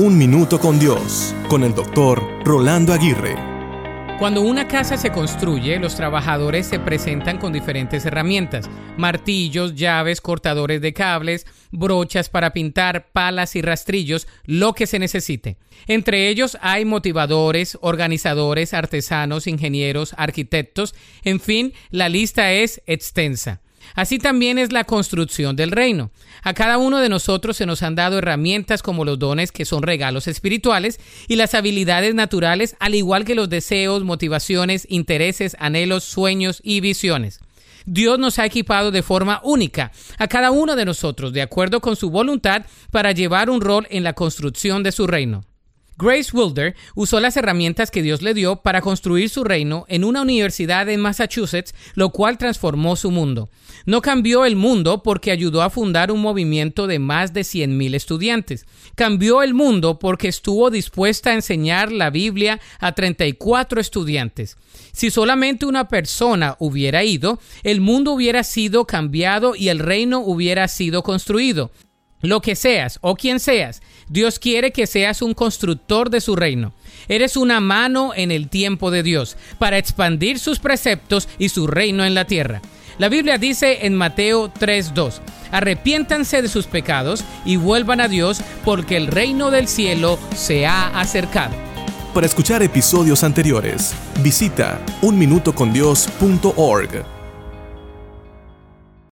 Un Minuto con Dios, con el doctor Rolando Aguirre. Cuando una casa se construye, los trabajadores se presentan con diferentes herramientas, martillos, llaves, cortadores de cables, brochas para pintar, palas y rastrillos, lo que se necesite. Entre ellos hay motivadores, organizadores, artesanos, ingenieros, arquitectos, en fin, la lista es extensa. Así también es la construcción del reino. A cada uno de nosotros se nos han dado herramientas como los dones que son regalos espirituales y las habilidades naturales, al igual que los deseos, motivaciones, intereses, anhelos, sueños y visiones. Dios nos ha equipado de forma única a cada uno de nosotros, de acuerdo con su voluntad, para llevar un rol en la construcción de su reino. Grace Wilder usó las herramientas que Dios le dio para construir su reino en una universidad en Massachusetts, lo cual transformó su mundo. No cambió el mundo porque ayudó a fundar un movimiento de más de 100.000 estudiantes. Cambió el mundo porque estuvo dispuesta a enseñar la Biblia a 34 estudiantes. Si solamente una persona hubiera ido, el mundo hubiera sido cambiado y el reino hubiera sido construido. Lo que seas o quien seas, Dios quiere que seas un constructor de su reino. Eres una mano en el tiempo de Dios para expandir sus preceptos y su reino en la tierra. La Biblia dice en Mateo 3:2, arrepiéntanse de sus pecados y vuelvan a Dios porque el reino del cielo se ha acercado. Para escuchar episodios anteriores, visita unminutocondios.org.